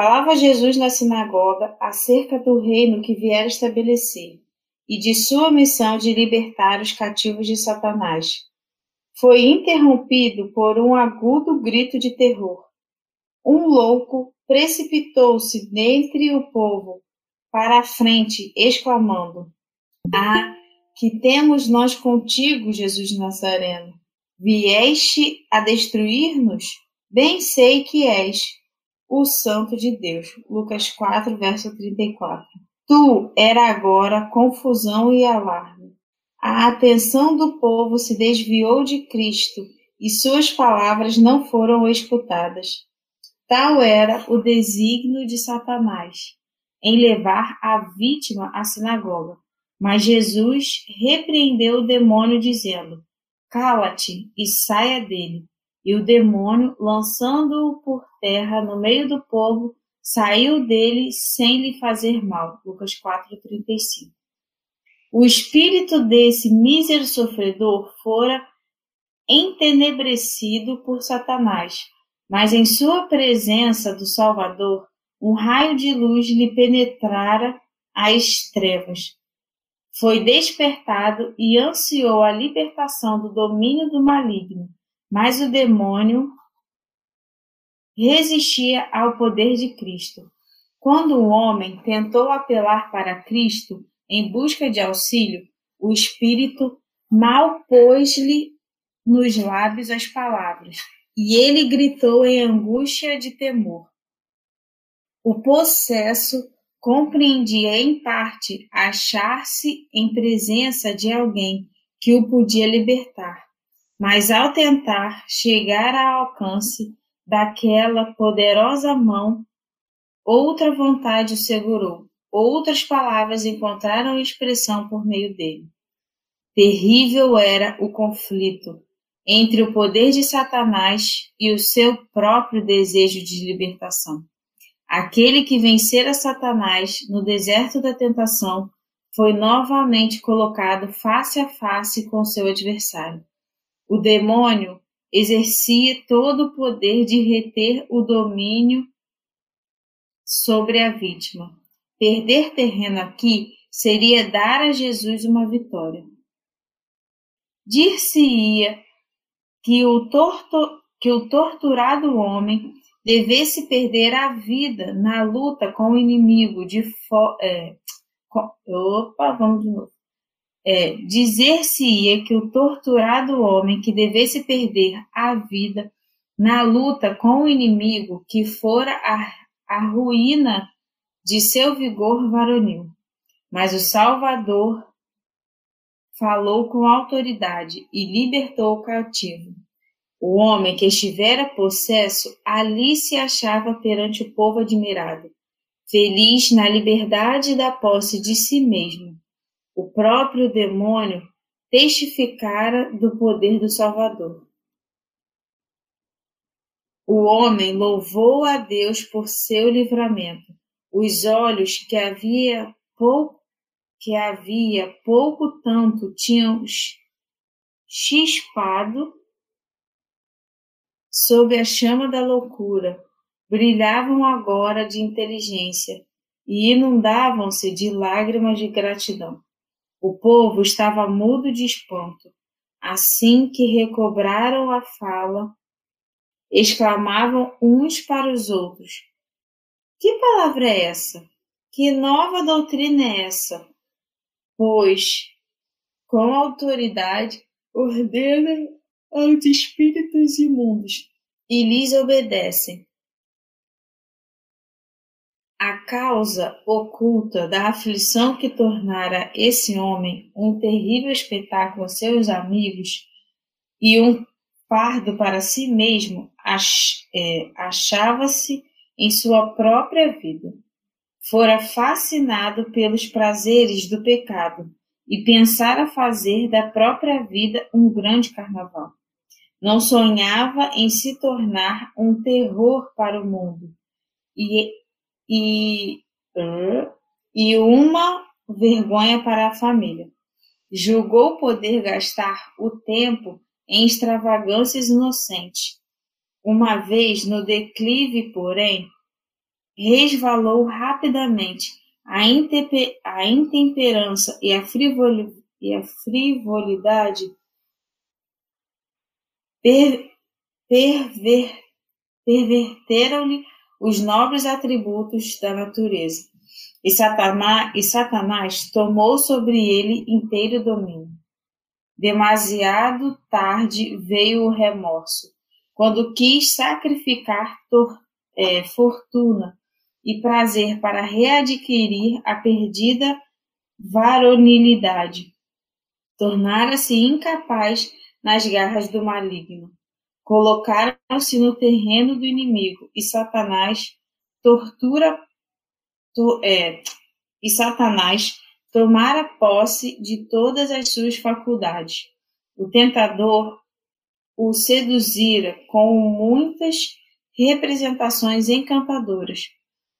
Falava Jesus na sinagoga acerca do reino que viera estabelecer e de sua missão de libertar os cativos de Satanás. Foi interrompido por um agudo grito de terror. Um louco precipitou-se dentre o povo para a frente, exclamando: Ah, que temos nós contigo, Jesus Nazareno? Vieste a destruir-nos? Bem sei que és o Santo de Deus. Lucas 4, verso 34. Tu era agora confusão e alarme. A atenção do povo se desviou de Cristo e suas palavras não foram escutadas. Tal era o desígnio de Satanás em levar a vítima à sinagoga. Mas Jesus repreendeu o demônio, dizendo: Cala-te e saia dele. E o demônio, lançando-o por terra no meio do povo, saiu dele sem lhe fazer mal. Lucas 4:35. O espírito desse mísero sofredor fora entenebrecido por Satanás, mas em sua presença do Salvador, um raio de luz lhe penetrara as trevas. Foi despertado e ansiou a libertação do domínio do maligno mas o demônio resistia ao poder de Cristo. Quando o homem tentou apelar para Cristo em busca de auxílio, o Espírito mal pôs-lhe nos lábios as palavras, e ele gritou em angústia de temor. O possesso compreendia em parte achar-se em presença de alguém que o podia libertar mas ao tentar chegar ao alcance daquela poderosa mão, outra vontade o segurou, outras palavras encontraram expressão por meio dele. Terrível era o conflito entre o poder de Satanás e o seu próprio desejo de libertação. Aquele que vencera Satanás no deserto da tentação foi novamente colocado face a face com seu adversário. O demônio exercia todo o poder de reter o domínio sobre a vítima. Perder terreno aqui seria dar a Jesus uma vitória. Dir-se-ia que o, que o torturado homem devesse perder a vida na luta com o inimigo de fo é, com, opa, vamos de novo é, dizer-se-ia que o torturado homem que devesse perder a vida na luta com o inimigo que fora a, a ruína de seu vigor varonil. Mas o Salvador falou com autoridade e libertou o cativo. O homem que estivera possesso ali se achava perante o povo admirado, feliz na liberdade da posse de si mesmo o próprio demônio testificara do poder do Salvador. O homem louvou a Deus por seu livramento. Os olhos que havia pouco que havia pouco tanto tinham chispado sob a chama da loucura, brilhavam agora de inteligência e inundavam-se de lágrimas de gratidão. O povo estava mudo de espanto. Assim que recobraram a fala, exclamavam uns para os outros: Que palavra é essa? Que nova doutrina é essa? Pois, com autoridade, ordena aos espíritos imundos e lhes obedecem a causa oculta da aflição que tornara esse homem um terrível espetáculo a seus amigos e um fardo para si mesmo, é, achava-se em sua própria vida. Fora fascinado pelos prazeres do pecado e pensara fazer da própria vida um grande carnaval. Não sonhava em se tornar um terror para o mundo e, e, e uma vergonha para a família. Julgou poder gastar o tempo em extravagâncias inocentes. Uma vez no declive, porém, resvalou rapidamente a, a intemperança e a, e a frivolidade per perver perverteram-lhe os nobres atributos da natureza, e Satanás, e Satanás tomou sobre ele inteiro domínio. Demasiado tarde veio o remorso, quando quis sacrificar tor, é, fortuna e prazer para readquirir a perdida varonilidade. Tornara-se incapaz nas garras do maligno. Colocaram-se no terreno do inimigo e Satanás tortura to, é, e Satanás tomara posse de todas as suas faculdades. O tentador o seduzira com muitas representações encantadoras,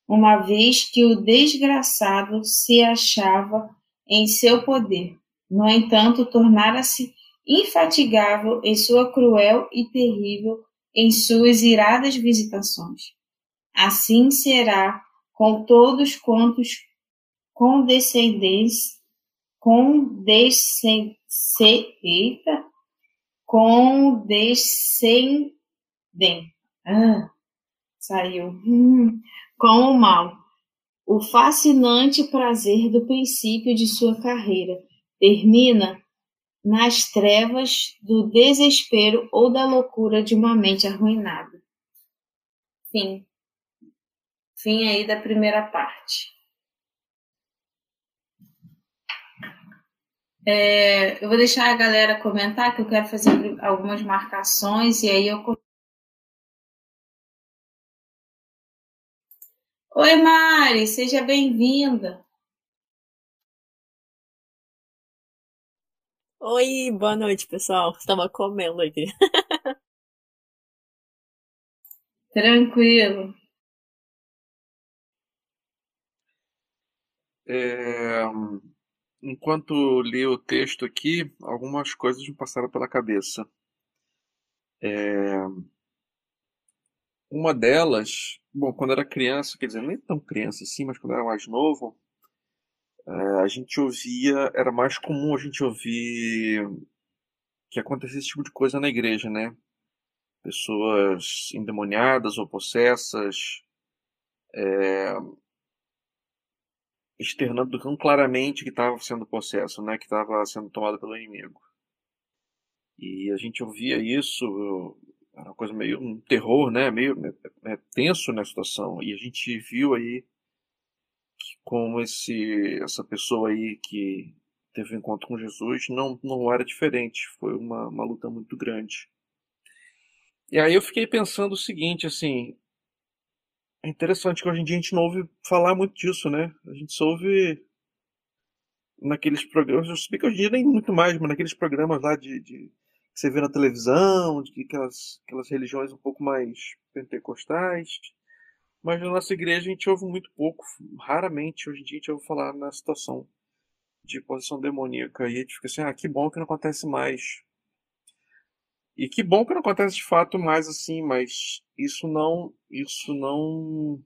uma vez que o desgraçado se achava em seu poder. No entanto, tornara-se infatigável em sua cruel e terrível em suas iradas visitações. Assim será com todos quantos condescendentes, condescendem, eita, condescendem, ah, saiu, hum, com o mal, o fascinante prazer do princípio de sua carreira termina nas trevas do desespero ou da loucura de uma mente arruinada. Fim. Fim aí da primeira parte. É, eu vou deixar a galera comentar que eu quero fazer algumas marcações e aí eu. Oi, Mari, seja bem-vinda. Oi, boa noite, pessoal. Estava comendo aqui. Tranquilo. É, enquanto li o texto aqui, algumas coisas me passaram pela cabeça. É, uma delas, bom, quando era criança, quer dizer, nem tão criança assim, mas quando era mais novo, é, a gente ouvia, era mais comum a gente ouvir que acontecia esse tipo de coisa na igreja, né? Pessoas endemoniadas ou possessas, é, externando tão claramente que estava sendo possesso, né? Que estava sendo tomado pelo inimigo. E a gente ouvia isso, era uma coisa meio um terror, né? Meio é, é tenso na situação. E a gente viu aí como esse essa pessoa aí que teve um encontro com Jesus não, não era diferente. Foi uma, uma luta muito grande. E aí eu fiquei pensando o seguinte, assim, é interessante que hoje em dia a gente não ouve falar muito disso, né? A gente só ouve naqueles programas, eu sei que hoje em dia nem muito mais, mas naqueles programas lá de, de que você vê na televisão, de aquelas, aquelas religiões um pouco mais pentecostais. Mas na nossa igreja a gente ouve muito pouco, raramente hoje em dia a gente ouve falar na situação de posição demoníaca. E a gente fica assim, ah, que bom que não acontece mais. E que bom que não acontece de fato mais assim, mas isso não, isso não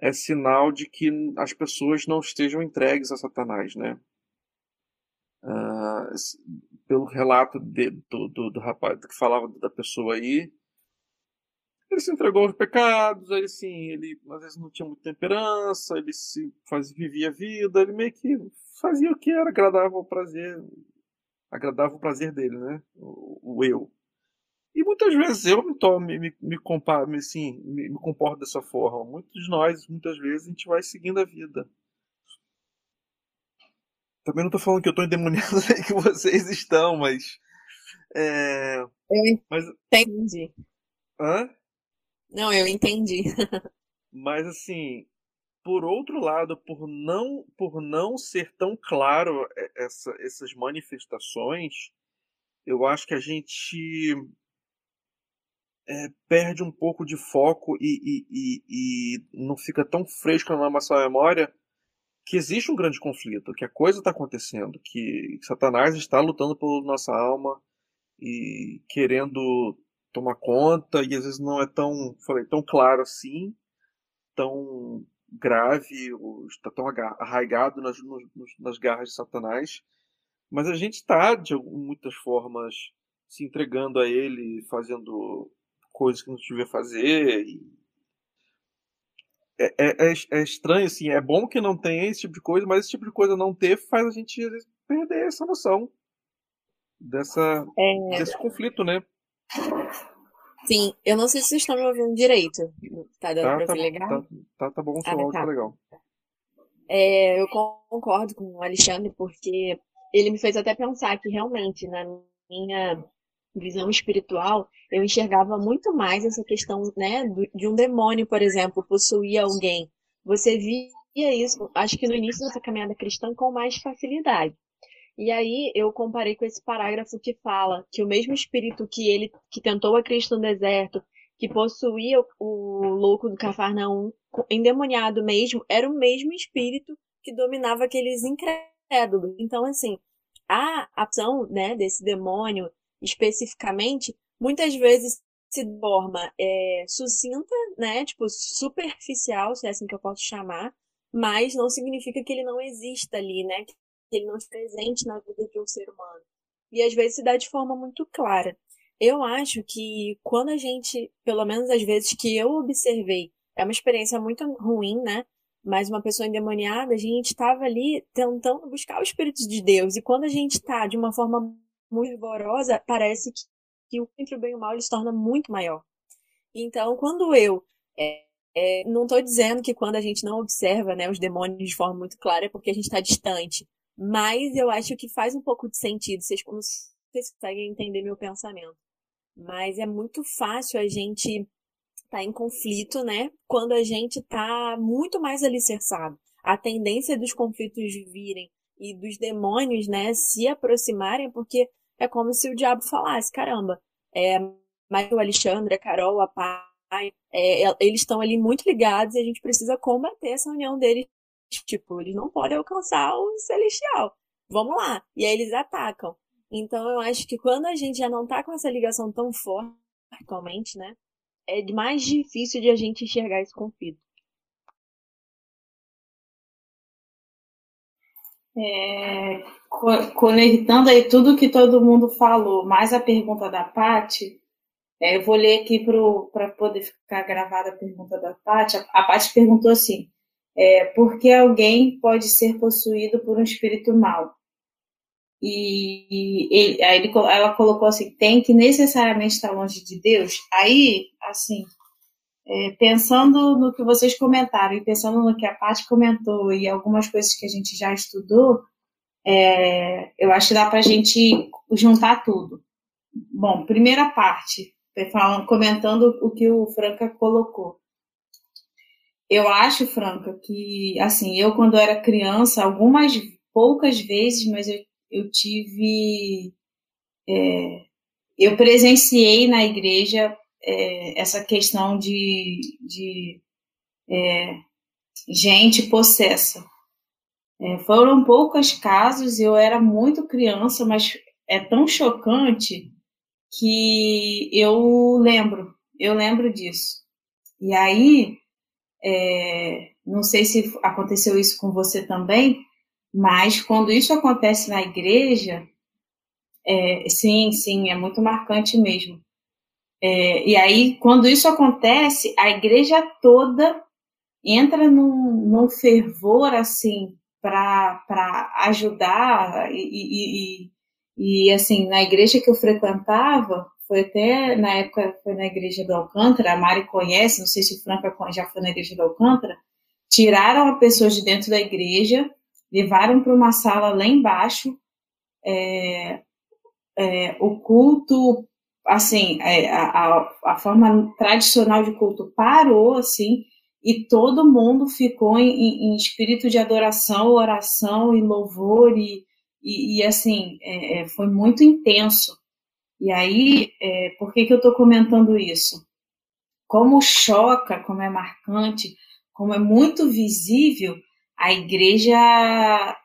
é sinal de que as pessoas não estejam entregues a Satanás, né? Uh, pelo relato de, do, do, do rapaz que falava da pessoa aí, ele se entregou aos pecados, ele sim, ele às vezes não tinha muita temperança, ele se fazia, vivia a vida, ele meio que fazia o que era agradável ao prazer, agradável ao prazer dele, né? O, o eu. E muitas vezes eu me, tomo, me, me, me comparo, me, assim, me, me comporto dessa forma. Muitos de nós, muitas vezes, a gente vai seguindo a vida. Também não estou falando que eu estou endemoniado que vocês estão, mas É, Eu mas, entendi. hã? Não, eu entendi. Mas assim, por outro lado, por não, por não ser tão claro essa, essas manifestações, eu acho que a gente é, perde um pouco de foco e, e, e, e não fica tão fresco na nossa memória que existe um grande conflito, que a coisa está acontecendo, que Satanás está lutando por nossa alma e querendo tomar conta, e às vezes não é tão, falei, tão claro assim, tão grave, está tão arraigado nas, nos, nas garras de Satanás, mas a gente está, de muitas formas, se entregando a ele, fazendo coisas que não devia fazer. É, é, é, é, estranho, assim, é bom que não tenha esse tipo de coisa, mas esse tipo de coisa não ter faz a gente perder essa noção dessa, É, desse conflito, né? Sim, eu não sei se vocês estão me ouvindo direito. Tá dando Tá, pra tá, ouvir legal? tá, tá, tá bom, o seu Ah, tá. tá legal. É, eu concordo com o Alexandre, porque ele me fez até pensar que realmente, na minha visão espiritual, eu enxergava muito mais essa questão, né, de um demônio, por exemplo, possuir alguém. Você via isso, acho que no início dessa caminhada cristã, com mais facilidade. E aí eu comparei com esse parágrafo que fala que o mesmo espírito que ele que tentou a Cristo no deserto, que possuía o, o louco do Cafarnaum, endemoniado mesmo, era o mesmo espírito que dominava aqueles incrédulos. Então, assim, a ação, né, desse demônio especificamente, muitas vezes se forma é, sucinta, né, tipo superficial, se é assim que eu posso chamar, mas não significa que ele não exista ali, né, que ele não esteja presente na vida de um ser humano. E às vezes se dá de forma muito clara. Eu acho que quando a gente, pelo menos às vezes que eu observei, é uma experiência muito ruim, né? Mas uma pessoa endemoniada, a gente estava ali tentando buscar o Espírito de Deus. E quando a gente está de uma forma muito vigorosa, parece que, que o entre o bem e o mal ele se torna muito maior. Então, quando eu. é, é, não estou dizendo que quando a gente não observa né, os demônios de forma muito clara é porque a gente está distante. Mas eu acho que faz um pouco de sentido. Vocês vocês conseguem entender meu pensamento. Mas é muito fácil a gente estar em conflito, né? Quando a gente está muito mais alicerçado. A tendência dos conflitos virem e dos demônios, né, se aproximarem, porque é como se o diabo falasse, caramba, é, mas o Alexandre, a Carol, a Pai, é, é, eles estão ali muito ligados e a gente precisa combater essa união deles. Tipo, eles não podem alcançar o celestial. Vamos lá. E aí eles atacam. Então eu acho que quando a gente já não tá com essa ligação tão forte atualmente, né? É mais difícil de a gente enxergar esse conflito. É, co- conectando aí tudo que todo mundo falou, mais a pergunta da Paty, é, eu vou ler aqui para poder ficar gravada a pergunta da Paty. A, a Paty perguntou assim: é, por que alguém pode ser possuído por um espírito mau? E, aí ele ela colocou assim: tem que necessariamente estar longe de Deus? Aí, assim, é, pensando no que vocês comentaram e pensando no que a Paty comentou e algumas coisas que a gente já estudou, é, eu acho que dá para a gente juntar tudo. Bom, primeira parte, falando, comentando o que o Franca colocou. Eu acho, Franca, que assim, eu quando era criança, algumas poucas vezes, mas eu, eu tive, é, eu presenciei na igreja é, essa questão de, de é, gente possessa. É, foram poucos casos, eu era muito criança, mas é tão chocante que eu lembro, eu lembro disso. E aí, é, não sei se aconteceu isso com você também, mas quando isso acontece na igreja, é, sim, sim, é muito marcante mesmo. É, e aí, quando isso acontece, a igreja toda entra num, num fervor assim para ajudar e, e, e, e, assim na igreja que eu frequentava foi até na época foi na igreja do Alcântara a Mari conhece não sei se o Franca já foi na igreja do Alcântara tiraram a pessoa de dentro da igreja levaram para uma sala lá embaixo é, é, o culto, assim, é, a, a, forma tradicional de culto parou, assim, e todo mundo ficou em, em espírito de adoração, oração e louvor, e, e, e assim, é, é foi muito intenso. E aí, é, por que, que eu estou comentando isso? Como choca, como é marcante, como é muito visível, a igreja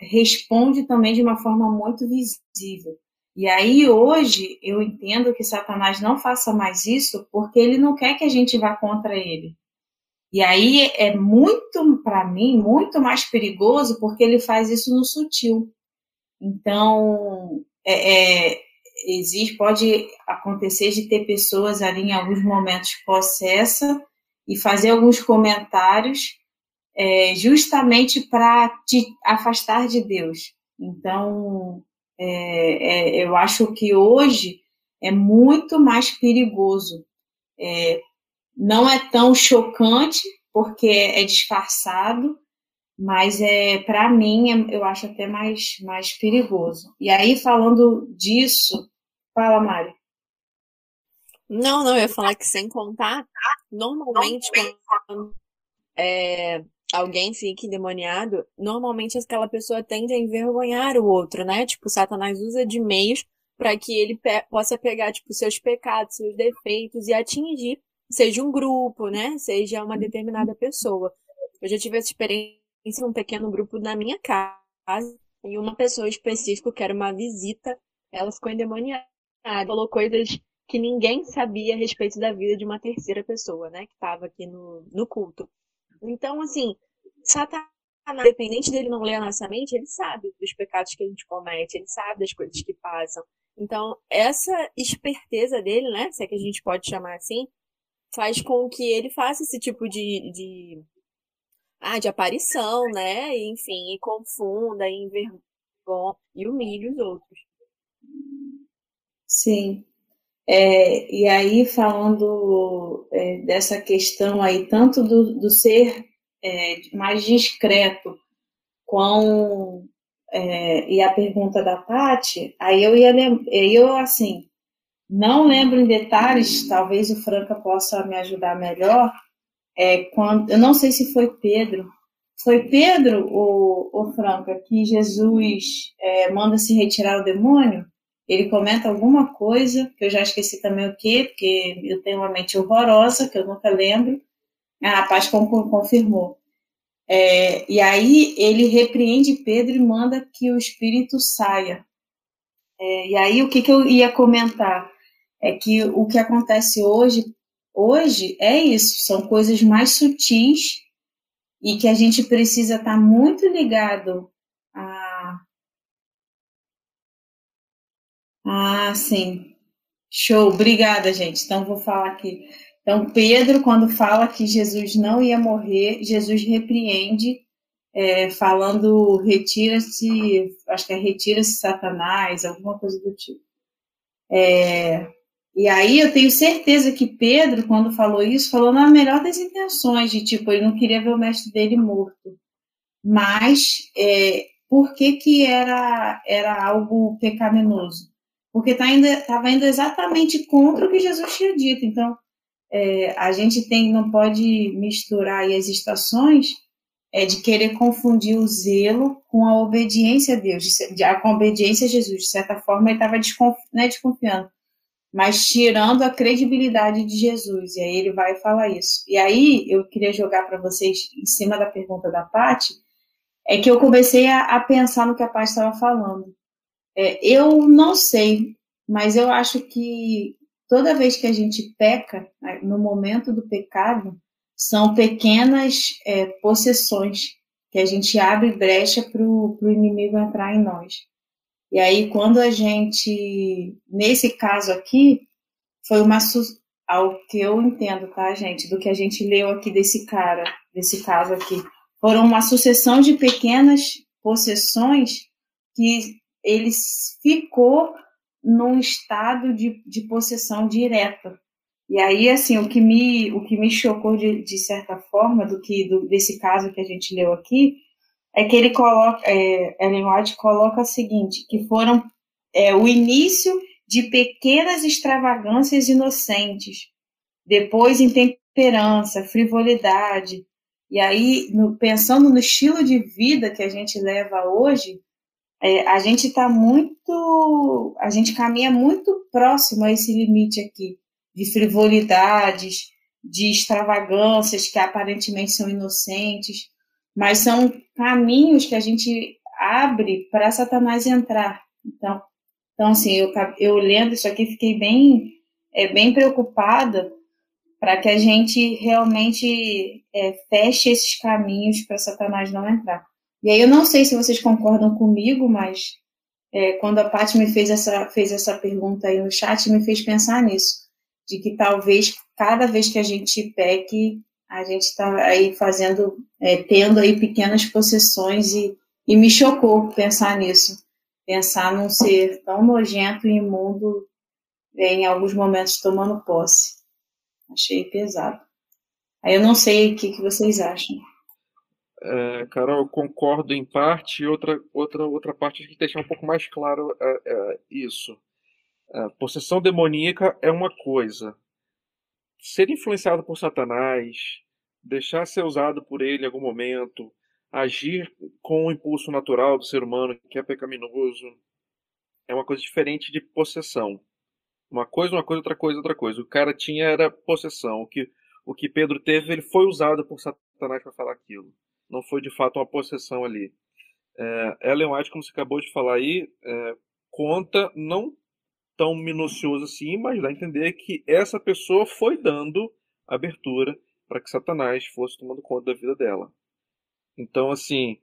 responde também de uma forma muito visível. E aí hoje eu entendo que Satanás não faça mais isso porque ele não quer que a gente vá contra ele. E aí é muito, para mim, muito mais perigoso porque ele faz isso no sutil. Então, é, é, existe, pode acontecer de ter pessoas ali em alguns momentos possessa e fazer alguns comentários é, justamente para te afastar de Deus. Então, é, é, eu acho que hoje é muito mais perigoso. É, não é tão chocante, porque é disfarçado, mas é para mim é, eu acho até mais, mais perigoso. E aí, falando disso, fala, Mari. Não, não, eu ia falar que sem contar, normalmente quando é, alguém fica endemoniado, normalmente aquela pessoa tende a envergonhar o outro, né? Tipo, Satanás usa de meios para que ele pe possa pegar, tipo, seus pecados, seus defeitos e atingir, seja um grupo, né? Seja uma determinada pessoa. Eu já tive essa experiência em um pequeno grupo na minha casa, e uma pessoa específica, que era uma visita, ela ficou endemoniada, falou coisas que ninguém sabia a respeito da vida de uma terceira pessoa, né? Que estava aqui no, no culto. Então, assim, Satanás, independente dele não ler a nossa mente, ele sabe dos pecados que a gente comete, ele sabe das coisas que passam. Então, essa esperteza dele, né, se é que a gente pode chamar assim, faz com que ele faça esse tipo de, de, ah, de aparição, né, enfim, e confunda, e envergonha e humilhe os outros. Sim. É, e aí, falando é, dessa questão aí, tanto do, do ser é, mais discreto, quão. É, e a pergunta da Pati, aí eu ia eu assim, não lembro em detalhes, talvez o Franca possa me ajudar melhor. É, quando, eu não sei se foi Pedro. Foi Pedro, o, o Franca, que Jesus é, manda se retirar o demônio? Ele comenta alguma coisa, que eu já esqueci também o que, porque eu tenho uma mente horrorosa, que eu nunca lembro. A rapaz confirmou. É, e aí ele repreende Pedro e manda que o espírito saia. É, e aí o que, que eu ia comentar? É que o que acontece hoje, hoje é isso, são coisas mais sutis e que a gente precisa estar muito ligado Ah, sim. Show, obrigada, gente. Então, vou falar aqui. Então, Pedro, quando fala que Jesus não ia morrer, Jesus repreende, é, falando retira-se, acho que é retira-se Satanás, alguma coisa do tipo. É, e aí eu tenho certeza que Pedro, quando falou isso, falou na melhor das intenções, de tipo, ele não queria ver o mestre dele morto. Mas é, por que, que era, era algo pecaminoso? Porque tá estava indo exatamente contra o que Jesus tinha dito. Então, é, a gente tem, não pode misturar as estações é, de querer confundir o zelo com a obediência a Deus, de, de, com a obediência a Jesus. De certa forma, ele estava desconf, é desconfiando, mas tirando a credibilidade de Jesus. E aí ele vai falar isso. E aí eu queria jogar para vocês, em cima da pergunta da Paty, é que eu comecei a, a pensar no que a Paty estava falando. É, eu não sei, mas eu acho que toda vez que a gente peca, né, no momento do pecado, são pequenas é, possessões que a gente abre brecha para o inimigo entrar em nós. E aí, quando a gente, nesse caso aqui, foi uma, ao que eu entendo, tá, gente, do que a gente leu aqui desse cara, desse caso aqui, foram uma sucessão de pequenas possessões que ele ficou num estado de, de possessão direta. E aí, assim, o que me, o que me chocou de, de certa forma do que do, desse caso que a gente leu aqui é que ele coloca, é, Ellen White coloca o seguinte, que foram é, o início de pequenas extravagâncias inocentes, depois intemperança, frivolidade. E aí, no, pensando no estilo de vida que a gente leva hoje, é, a gente está muito, a gente caminha muito próximo a esse limite aqui de frivolidades, de extravagâncias que aparentemente são inocentes, mas são caminhos que a gente abre para Satanás entrar. Então, então assim, eu, eu isso aqui fiquei bem, é, bem preocupada para que a gente realmente é, feche esses caminhos para Satanás não entrar. E aí eu não sei se vocês concordam comigo, mas é, quando a Paty me fez essa, fez essa pergunta aí no chat, me fez pensar nisso, de que talvez cada vez que a gente peque, a gente está aí fazendo, é, tendo aí pequenas possessões e, e me chocou pensar nisso, pensar num ser tão nojento e imundo em alguns momentos tomando posse. Achei pesado. Aí eu não sei o que, que vocês acham. É, Carol, concordo em parte, outra, outra, outra parte tem que deixar um pouco mais claro é, é, isso. A possessão demoníaca é uma coisa. Ser influenciado por Satanás, deixar ser usado por ele em algum momento, agir com o impulso natural do ser humano, que é pecaminoso, é uma coisa diferente de possessão. Uma coisa, uma coisa, outra coisa, outra coisa. O cara tinha era possessão. O que, o que Pedro teve, ele foi usado por Satanás para falar aquilo não foi de fato uma possessão ali. É, Ellen White, como você acabou de falar aí, é, conta não tão minucioso assim, mas dá a entender que essa pessoa foi dando abertura para que Satanás fosse tomando conta da vida dela. Então, assim,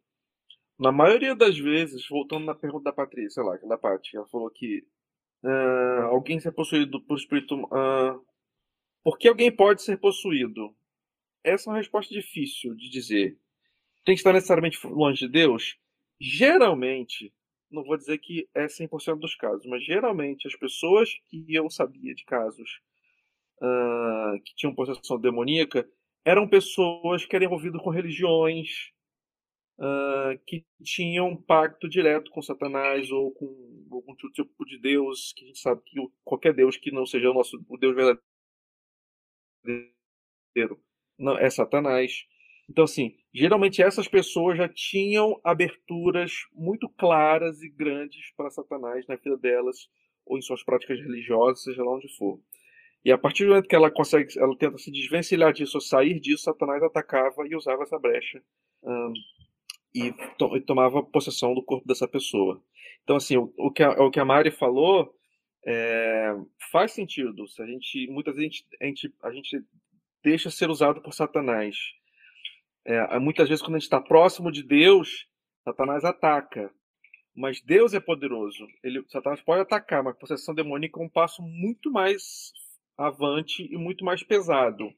na maioria das vezes, voltando na pergunta da Patrícia, lá, da Paty, ela falou que uh, alguém ser possuído por espírito. Uh, por que alguém pode ser possuído? Essa é uma resposta difícil de dizer tem que estar necessariamente longe de Deus? Geralmente, não vou dizer que é 100% dos casos, mas geralmente as pessoas que eu sabia de casos uh, que tinham possessão demoníaca eram pessoas que eram envolvidas com religiões uh, que tinham um pacto direto com Satanás ou com algum tipo de Deus, que a gente sabe que qualquer Deus que não seja o nosso o Deus verdadeiro não, é Satanás. Então, assim, geralmente essas pessoas já tinham aberturas muito claras e grandes para Satanás na vida delas ou em suas práticas religiosas, seja lá onde for. E a partir do momento que ela consegue, ela tenta se desvencilhar disso ou sair disso, Satanás atacava e usava essa brecha um, e, to, e, tomava possessão do corpo dessa pessoa. Então, assim, o, o, que, a, o que a Mari falou é, faz sentido. Se a gente, muitas vezes a gente, a gente deixa ser usado por Satanás é, muitas vezes, quando a gente está próximo de Deus, Satanás ataca. Mas Deus é poderoso. Ele, Satanás pode atacar, mas a possessão demoníaca é um passo muito mais avante e muito mais pesado.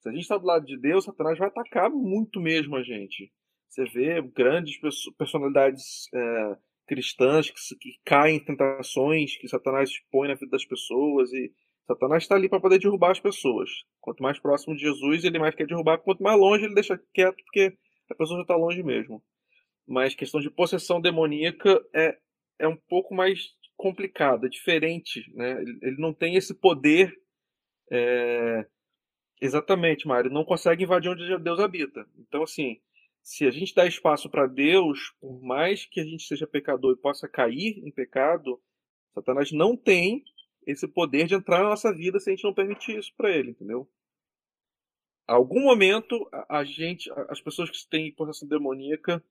Se a gente está do lado de Deus, Satanás vai atacar muito mesmo a gente. Você vê grandes personalidades é, cristãs que, que caem em tentações que Satanás põe na vida das pessoas e Satanás está ali para poder derrubar as pessoas. Quanto mais próximo de Jesus, ele mais quer derrubar. Quanto mais longe, ele deixa quieto, porque a pessoa já está longe mesmo. Mas questão de possessão demoníaca é, é um pouco mais complicada, diferente. Né? Ele, ele não tem esse poder. É... Exatamente, Mário. Não consegue invadir onde Deus habita. Então, assim, se a gente dá espaço para Deus, por mais que a gente seja pecador e possa cair em pecado, Satanás não tem esse poder de entrar na nossa vida se a gente não permitir isso para ele, entendeu? algum momento a, gente, as pessoas que têm possessão demoníaca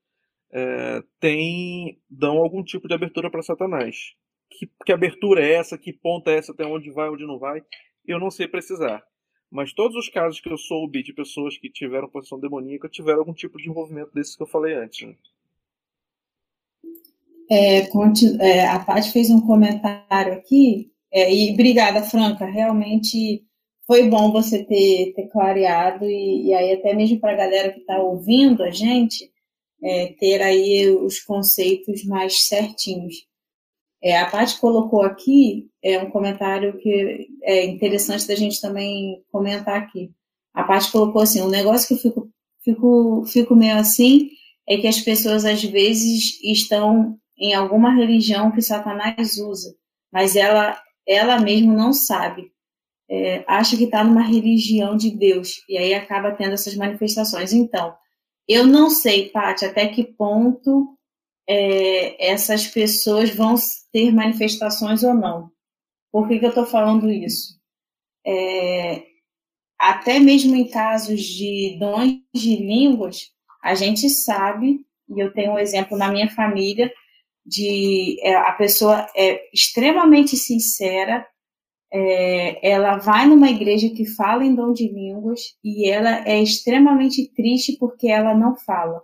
é, tem, dão algum tipo de abertura para Satanás. Que, que abertura é essa? Que ponta é essa? Até onde vai, onde não vai? Eu não sei precisar. Mas todos os casos que eu soube de pessoas que tiveram possessão demoníaca tiveram algum tipo de envolvimento desses que eu falei antes. Né? É, é, a Paty fez um comentário aqui é, e obrigada, Franca. Realmente foi bom você ter, ter clareado e, e aí até mesmo para a galera que está ouvindo a gente é, ter aí os conceitos mais certinhos. É, a Paty colocou aqui é um comentário que é interessante da gente também comentar aqui. A Paty colocou assim, um negócio que eu fico, fico, fico meio assim é que as pessoas às vezes estão em alguma religião que Satanás usa, mas ela ela mesma não sabe. É, acha que está numa religião de Deus e aí acaba tendo essas manifestações. Então, eu não sei, Paty, até que ponto é, essas pessoas vão ter manifestações ou não. Por que, que eu estou falando isso? É, até mesmo em casos de dons de línguas, a gente sabe, e eu tenho um exemplo na minha família, de é, a pessoa é extremamente sincera, é, ela vai numa igreja que fala em dom de línguas e ela é extremamente triste porque ela não fala.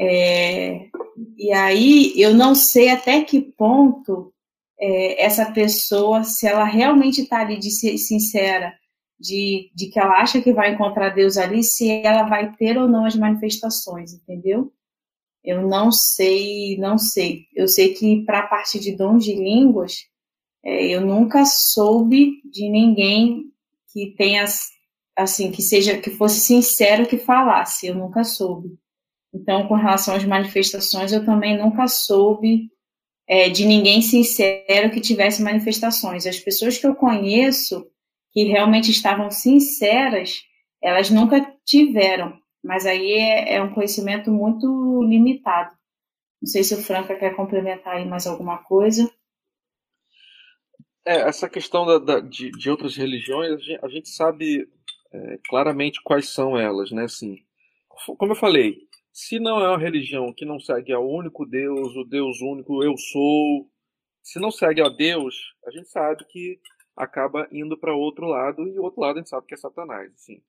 É, e aí eu não sei até que ponto é, essa pessoa, se ela realmente está ali de ser sincera, de, de que ela acha que vai encontrar Deus ali, se ela vai ter ou não as manifestações, entendeu? Eu não sei, não sei. Eu sei que para a parte de dons de línguas, é, eu nunca soube de ninguém que tenha assim que seja que fosse sincero que falasse. Eu nunca soube. Então, com relação às manifestações, eu também nunca soube é, de ninguém sincero que tivesse manifestações. As pessoas que eu conheço que realmente estavam sinceras, elas nunca tiveram. Mas aí é, é um conhecimento muito limitado. Não sei se o Franca quer complementar aí mais alguma coisa. É, essa questão da, da, de, de, outras religiões, a gente, a gente sabe é, claramente quais são elas, né? Assim, como eu falei, se não é uma religião que não segue ao único Deus, o Deus único, eu sou, se não segue a Deus, a gente sabe que acaba indo para outro lado e o outro lado a gente sabe que é Satanás. Assim.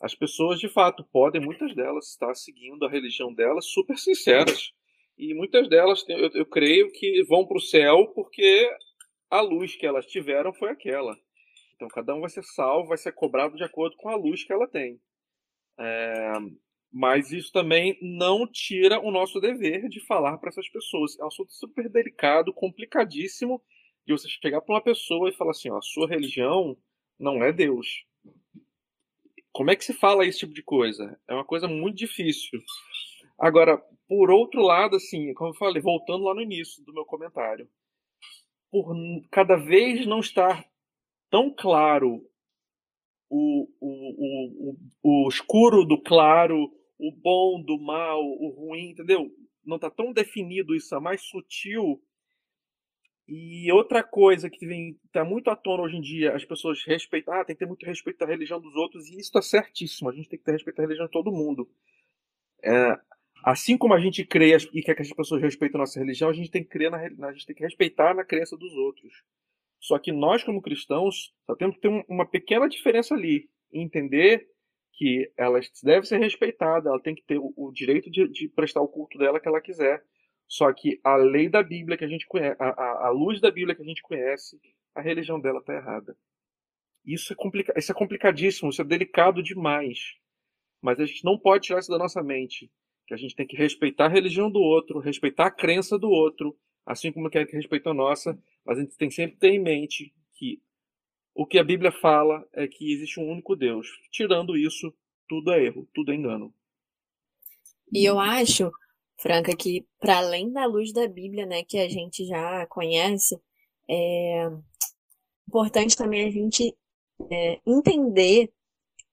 As pessoas, de fato, podem, muitas delas, estar seguindo a religião delas super sinceras. E muitas delas, eu, eu creio que vão para o céu porque a luz que elas tiveram foi aquela. Então, cada um vai ser salvo, vai ser cobrado de acordo com a luz que ela tem. É, mas isso também não tira o nosso dever de falar para essas pessoas. É um assunto super delicado, complicadíssimo, de você chegar para uma pessoa e falar assim: ó, a sua religião não é Deus. Como é que se fala esse tipo de coisa? É uma coisa muito difícil. Agora, por outro lado, assim, como eu falei, voltando lá no início do meu comentário, por cada vez não estar tão claro o, o, o, o, escuro do claro, o bom do mal, o ruim, entendeu? Não está tão definido isso, é mais sutil. E outra coisa que vem tá muito à tona hoje em dia, as pessoas respeitam, ah, tem que ter muito respeito à religião dos outros, e isso está certíssimo, a gente tem que ter respeito à religião de todo mundo. É, assim como a gente crê e quer que as pessoas respeitem a nossa religião, a gente tem que crer na, a gente tem que respeitar na crença dos outros. Só que nós, como cristãos, só temos que ter uma pequena diferença ali. Entender que ela deve ser respeitada, ela tem que ter o, o direito de, de, prestar o culto dela que ela quiser. Só que a lei da Bíblia que a gente conhece, a, a, a luz da Bíblia que a gente conhece, a religião dela está errada. Isso é, complica, isso é complicadíssimo, isso é delicado demais. Mas a gente não pode tirar isso da nossa mente. Que a gente tem que respeitar a religião do outro, respeitar a crença do outro, assim como quer que respeita a nossa, mas a gente tem sempre ter em mente que o que a Bíblia fala é que existe um único Deus. Tirando isso, tudo é erro, tudo é engano. E eu acho, Franca, que para além da luz da Bíblia, né, que a gente já conhece, é importante também a gente é, entender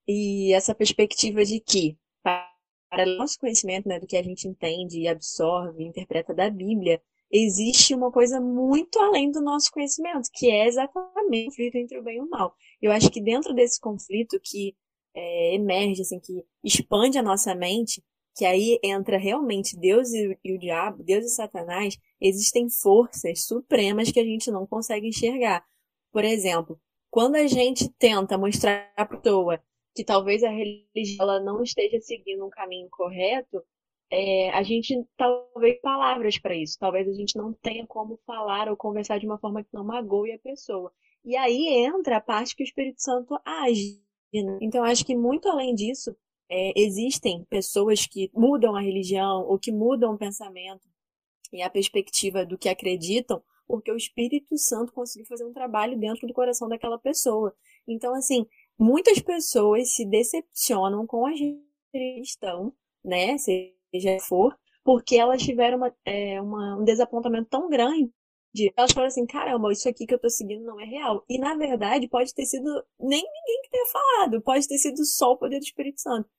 e essa perspectiva de que para nosso conhecimento, né, do que a gente entende, absorve, interpreta da Bíblia, existe uma coisa muito além do nosso conhecimento, que é exatamente o conflito entre o bem e o mal. Eu acho que dentro desse conflito que é, emerge, assim, que expande a nossa mente, que aí entra realmente Deus e, o diabo, Deus e Satanás, existem forças supremas que a gente não consegue enxergar. Por exemplo, quando a gente tenta mostrar a pessoa que talvez a religião ela não esteja seguindo um caminho correto, é, a gente talvez palavras para isso. Talvez a gente não tenha como falar ou conversar de uma forma que não magoe a pessoa. E aí entra a parte que o Espírito Santo age. Né? Então, acho que muito além disso, é, existem pessoas que mudam a religião ou que mudam o pensamento e a perspectiva do que acreditam, porque o Espírito Santo conseguiu fazer um trabalho dentro do coração daquela pessoa. Então, assim, muitas pessoas se decepcionam com a religião, né? seja for, porque elas tiveram uma, é, uma, um desapontamento tão grande de elas falam assim, caramba, isso aqui que eu tô seguindo não é real. E na verdade pode ter sido nem ninguém que tenha falado, pode ter sido só o poder do Espírito Santo.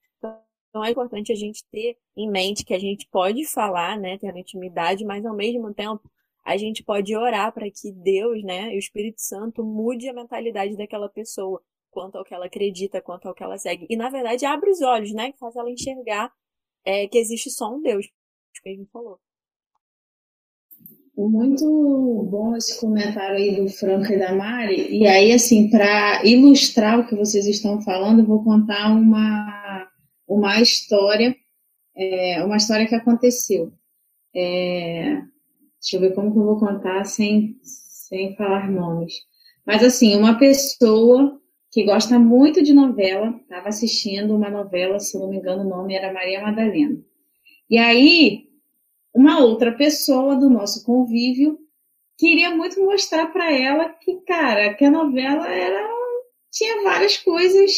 Então é importante a gente ter em mente que a gente pode falar, né, ter intimidade, mas ao mesmo tempo a gente pode orar para que Deus, né, e o Espírito Santo mude a mentalidade daquela pessoa quanto ao que ela acredita, quanto ao que ela segue. E na verdade abre os olhos, né, que faz ela enxergar é, que existe só um Deus, que ele falou. Muito bom esse comentário aí do Franco e da Mari. E aí, assim, para ilustrar o que vocês estão falando, eu vou contar uma, uma história, é, uma história que aconteceu. É, deixa eu ver como que eu vou contar sem, sem falar nomes. Mas, assim, uma pessoa que gosta muito de novela, estava assistindo uma novela, se não me engano, o nome era Maria Madalena. E aí, uma outra pessoa do nosso convívio queria muito mostrar para ela que, cara, que a novela era tinha várias coisas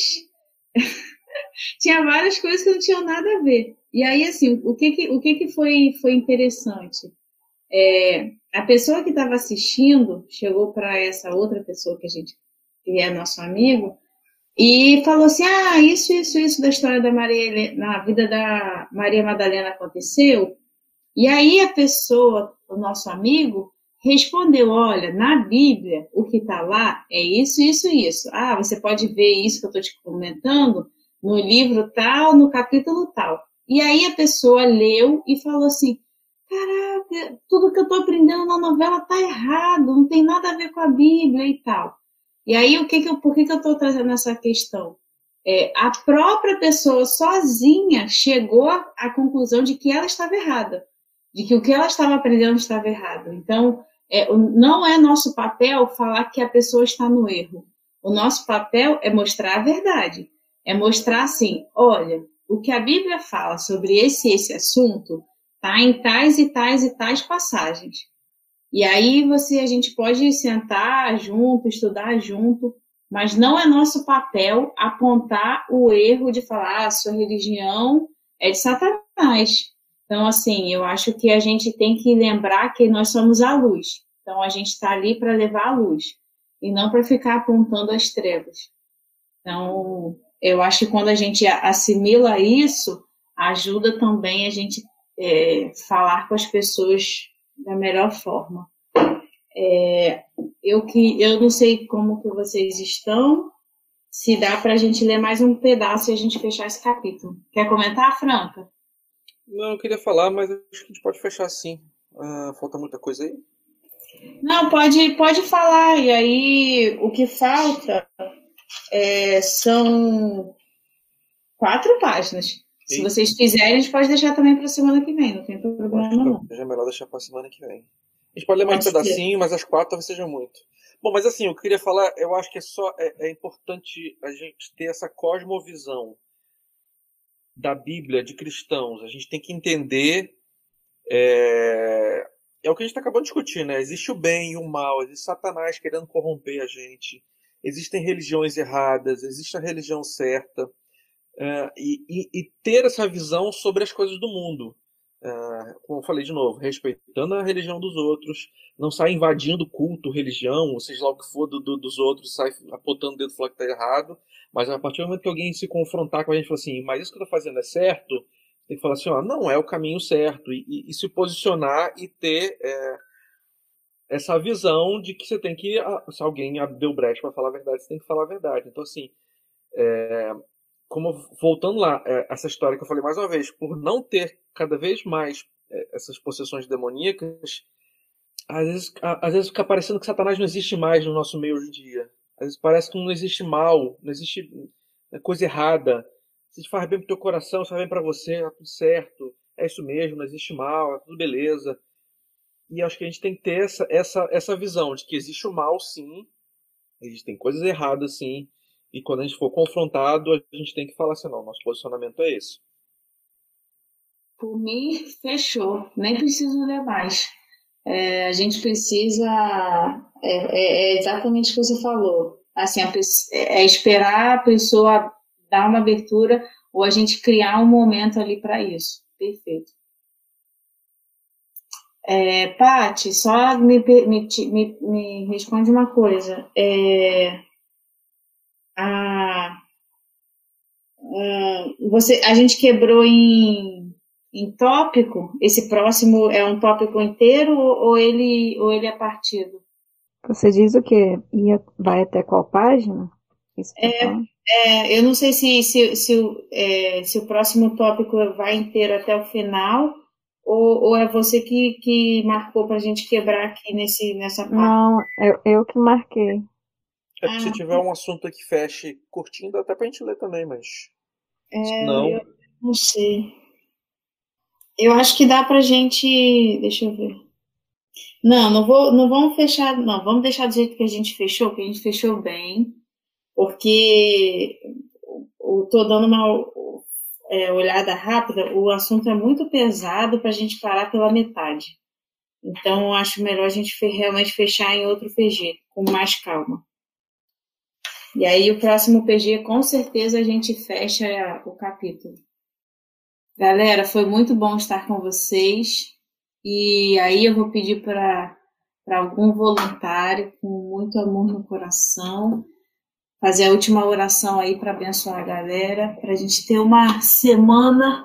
tinha várias coisas que não tinham nada a ver. E aí, assim, o que que, o que, que foi, foi interessante? É, a pessoa que estava assistindo chegou para essa outra pessoa que a gente que é nosso amigo e falou assim: Ah, isso, isso, isso da história da Maria, na vida da Maria Madalena aconteceu. E aí a pessoa, o nosso amigo, respondeu: Olha, na Bíblia, o que está lá é isso, isso, isso. Ah, você pode ver isso que eu estou te comentando no livro tal, no capítulo tal. E aí a pessoa leu e falou assim: Caraca, tudo que eu estou aprendendo na novela está errado, não tem nada a ver com a Bíblia e tal. E aí, o que que eu, por que, que eu estou trazendo essa questão? É, a própria pessoa sozinha chegou à conclusão de que ela estava errada de que o que ela estava aprendendo estava errado. Então, é, não é nosso papel falar que a pessoa está no erro. O nosso papel é mostrar a verdade. É mostrar assim, olha, o que a Bíblia fala sobre esse esse assunto está em tais e tais e tais passagens. E aí você a gente pode sentar junto, estudar junto, mas não é nosso papel apontar o erro de falar ah, a sua religião é de Satanás. Então, assim, eu acho que a gente tem que lembrar que nós somos a luz. Então, a gente está ali para levar a luz e não para ficar apontando as trevas. Então, eu acho que quando a gente assimila isso, ajuda também a gente é, falar com as pessoas da melhor forma. É, eu que eu não sei como que vocês estão, se dá para a gente ler mais um pedaço e a gente fechar esse capítulo. Quer comentar, Franca? Não, eu queria falar, mas acho que a gente pode fechar assim. Ah, falta muita coisa aí? Não, pode, pode falar. E aí, o que falta é, são quatro páginas. Se vocês quiserem, a gente pode deixar também para a semana que vem, não tem problema não. Já é melhor deixar para a semana que vem. A gente pode ler mais um pedacinho, mas as quatro talvez seja muito. Bom, mas assim, eu queria falar, eu acho que é só é, é importante a gente ter essa cosmovisão da Bíblia de cristãos. A gente tem que entender. É, é o que a gente está acabando de discutir, né? Existe o bem e o mal, existe Satanás querendo corromper a gente, existem religiões erradas, existe a religião certa. É, e, e, e, ter essa visão sobre as coisas do mundo. É, como eu falei de novo, respeitando a religião dos outros, não sai invadindo culto, religião, ou seja lá o que for do, do, dos outros, sai apontando o dedo e falando que está errado, mas a partir do momento que alguém se confrontar com a gente e falar assim, mas isso que eu estou fazendo é certo, tem que falar assim, ó, não é o caminho certo, e, e, e se posicionar e ter é, essa visão de que você tem que, ah, se alguém abriu brecha para falar a verdade, você tem que falar a verdade. Então, assim, é, como voltando lá, é, essa história que eu falei mais uma vez, por não ter cada vez mais é, essas possessões demoníacas, às vezes, às vezes fica parecendo que Satanás não existe mais no nosso meio hoje em dia. Às vezes parece que não existe mal, não existe né, coisa errada. Se faz bem pro teu coração, se faz bem para você, tá tudo certo. É isso mesmo, não existe mal, é tudo beleza. E acho que a gente tem que ter essa, essa, essa visão de que existe o mal, sim. Existem coisas erradas, sim. E quando a gente for confrontado, a gente tem que falar assim, não, nosso posicionamento é esse. Por mim, fechou. Nem preciso ler mais. É, a gente precisa. É, é, é, exatamente o que você falou. Assim, a, é, é esperar a pessoa dar uma abertura ou a gente criar um momento ali para isso. Perfeito. É, Paty, só me, me, me, me responde uma coisa. É, a, você, a gente quebrou em, em tópico? Esse próximo é um tópico inteiro ou ele, ou ele é partido? Você diz o que? Ia, vai até qual página? É, é, eu não sei se, se, se, é, se o próximo tópico vai inteiro até o final ou, ou é você que, que marcou para a gente quebrar aqui nesse, nessa parte? Não, eu, eu que marquei. É que se ah. tiver um assunto que feche curtinho, dá até pra gente ler também, mas. É, não. Eu não sei. Eu acho que dá pra gente. Deixa eu ver. Não, não, vou, não vamos fechar. Não, vamos deixar do jeito que a gente fechou, que a gente fechou bem. Porque eu tô dando uma é, olhada rápida, o assunto é muito pesado para a gente parar pela metade. Então, acho melhor a gente realmente fechar em outro PG, com mais calma. E aí, o próximo PG, com certeza, a gente fecha o capítulo. Galera, foi muito bom estar com vocês. E aí, eu vou pedir para algum voluntário, com muito amor no coração, fazer a última oração aí para abençoar a galera, para a gente ter uma semana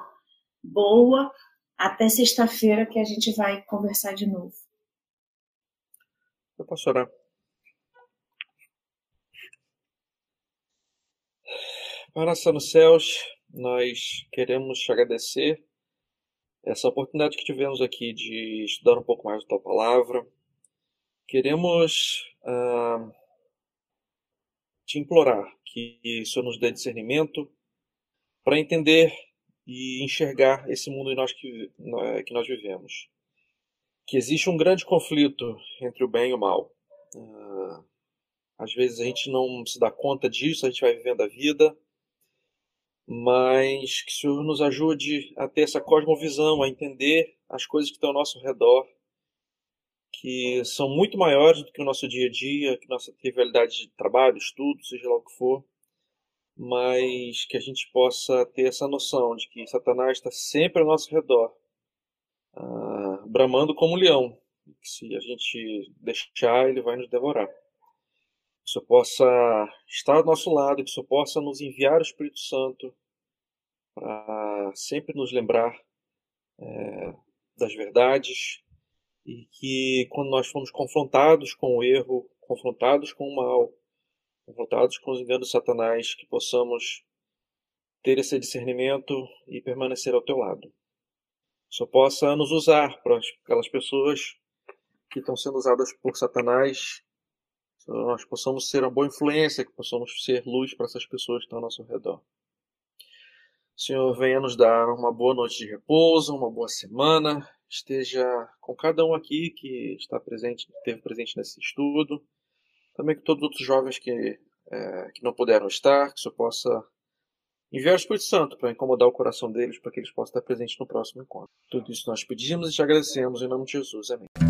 boa até sexta-feira que a gente vai conversar de novo. Eu posso orar. Nosso nos céus, nós queremos te agradecer essa oportunidade que tivemos aqui de estudar um pouco mais da tua palavra. Queremos uh, te implorar que o Senhor nos dê discernimento para entender e enxergar esse mundo em nós que, que nós vivemos. Que existe um grande conflito entre o bem e o mal. Uh, às vezes a gente não se dá conta disso, a gente vai vivendo a vida, mas que o Senhor nos ajude a ter essa cosmovisão, a entender as coisas que estão ao nosso redor que são muito maiores do que o nosso dia a dia, que nossa rivalidade de trabalho, estudo, seja lá o que for, mas que a gente possa ter essa noção de que Satanás está sempre ao nosso redor, uh, bramando como um leão, que se a gente deixar, ele vai nos devorar. Que o Senhor possa estar ao nosso lado, que o Senhor possa nos enviar o Espírito Santo para sempre nos lembrar é, das verdades e que quando nós formos confrontados com o erro, confrontados com o mal, confrontados com os enganos de Satanás, que possamos ter esse discernimento e permanecer ao teu lado. Só possa nos usar para aquelas pessoas que estão sendo usadas por Satanás, nós possamos ser uma boa influência, que possamos ser luz para essas pessoas que estão ao nosso redor. Senhor, venha nos dar uma boa noite de repouso, uma boa semana, esteja com cada um aqui que está presente, esteve presente nesse estudo, também com todos os outros jovens que, é, que não puderam estar, que o Senhor possa enviar o Espírito Santo para incomodar o coração deles, para que eles possam estar presentes no próximo encontro. Tudo isso nós pedimos e te agradecemos em nome de Jesus. Amém.